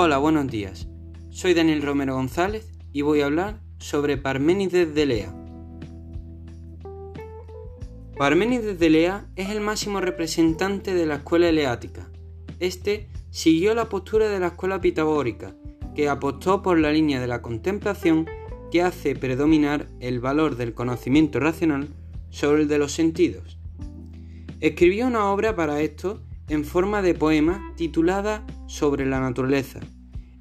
Hola, buenos días. Soy Daniel Romero González y voy a hablar sobre Parménides de Lea. Parménides de Lea es el máximo representante de la escuela eleática. Este siguió la postura de la escuela pitagórica, que apostó por la línea de la contemplación que hace predominar el valor del conocimiento racional sobre el de los sentidos. Escribió una obra para esto en forma de poema titulada Sobre la naturaleza.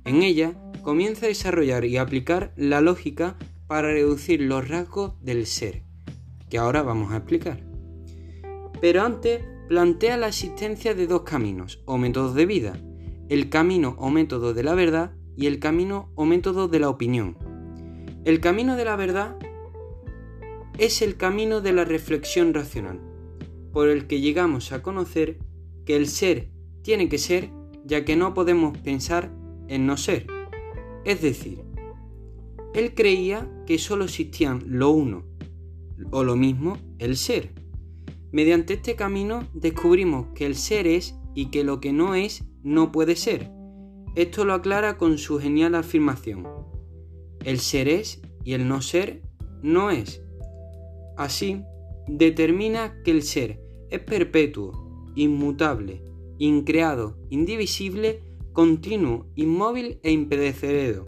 En ella comienza a desarrollar y aplicar la lógica para reducir los rasgos del ser, que ahora vamos a explicar. Pero antes plantea la existencia de dos caminos o métodos de vida, el camino o método de la verdad y el camino o método de la opinión. El camino de la verdad es el camino de la reflexión racional, por el que llegamos a conocer que el ser tiene que ser ya que no podemos pensar en no ser. Es decir, él creía que solo existían lo uno o lo mismo, el ser. Mediante este camino descubrimos que el ser es y que lo que no es no puede ser. Esto lo aclara con su genial afirmación. El ser es y el no ser no es. Así, determina que el ser es perpetuo inmutable, increado, indivisible, continuo, inmóvil e impedeceredo,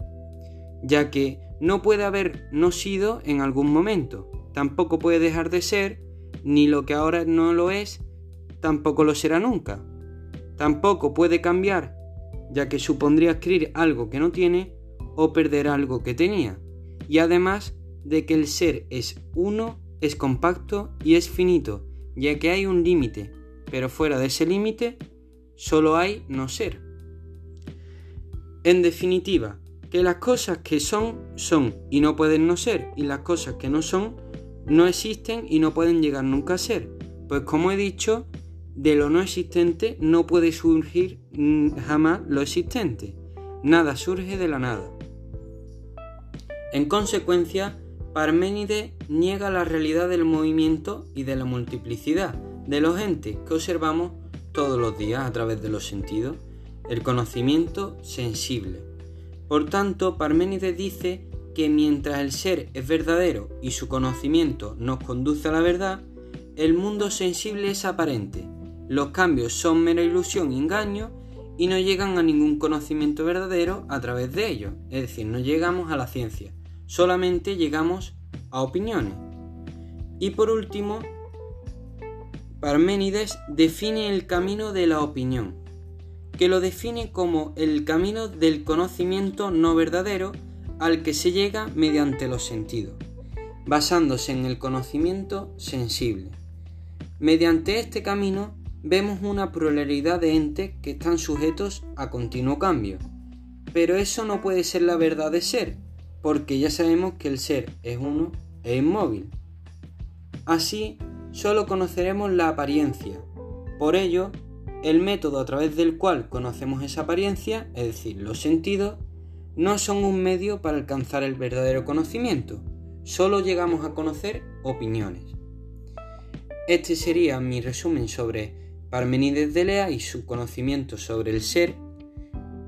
ya que no puede haber no sido en algún momento, tampoco puede dejar de ser, ni lo que ahora no lo es, tampoco lo será nunca. Tampoco puede cambiar, ya que supondría adquirir algo que no tiene o perder algo que tenía. Y además de que el ser es uno, es compacto y es finito, ya que hay un límite, pero fuera de ese límite solo hay no ser. En definitiva, que las cosas que son son y no pueden no ser, y las cosas que no son no existen y no pueden llegar nunca a ser. Pues como he dicho, de lo no existente no puede surgir jamás lo existente. Nada surge de la nada. En consecuencia, Parménides niega la realidad del movimiento y de la multiplicidad, de los entes que observamos todos los días a través de los sentidos, el conocimiento sensible. Por tanto, Parménides dice que mientras el ser es verdadero y su conocimiento nos conduce a la verdad, el mundo sensible es aparente, los cambios son mera ilusión y engaño y no llegan a ningún conocimiento verdadero a través de ellos, es decir, no llegamos a la ciencia, solamente llegamos a opiniones. Y por último, Parménides define el camino de la opinión, que lo define como el camino del conocimiento no verdadero al que se llega mediante los sentidos, basándose en el conocimiento sensible. Mediante este camino vemos una pluralidad de entes que están sujetos a continuo cambio, pero eso no puede ser la verdad de ser, porque ya sabemos que el ser es uno e inmóvil. Así, solo conoceremos la apariencia. Por ello, el método a través del cual conocemos esa apariencia, es decir, los sentidos, no son un medio para alcanzar el verdadero conocimiento, solo llegamos a conocer opiniones. Este sería mi resumen sobre Parmenides de Lea y su conocimiento sobre el ser,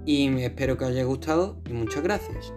y espero que os haya gustado y muchas gracias.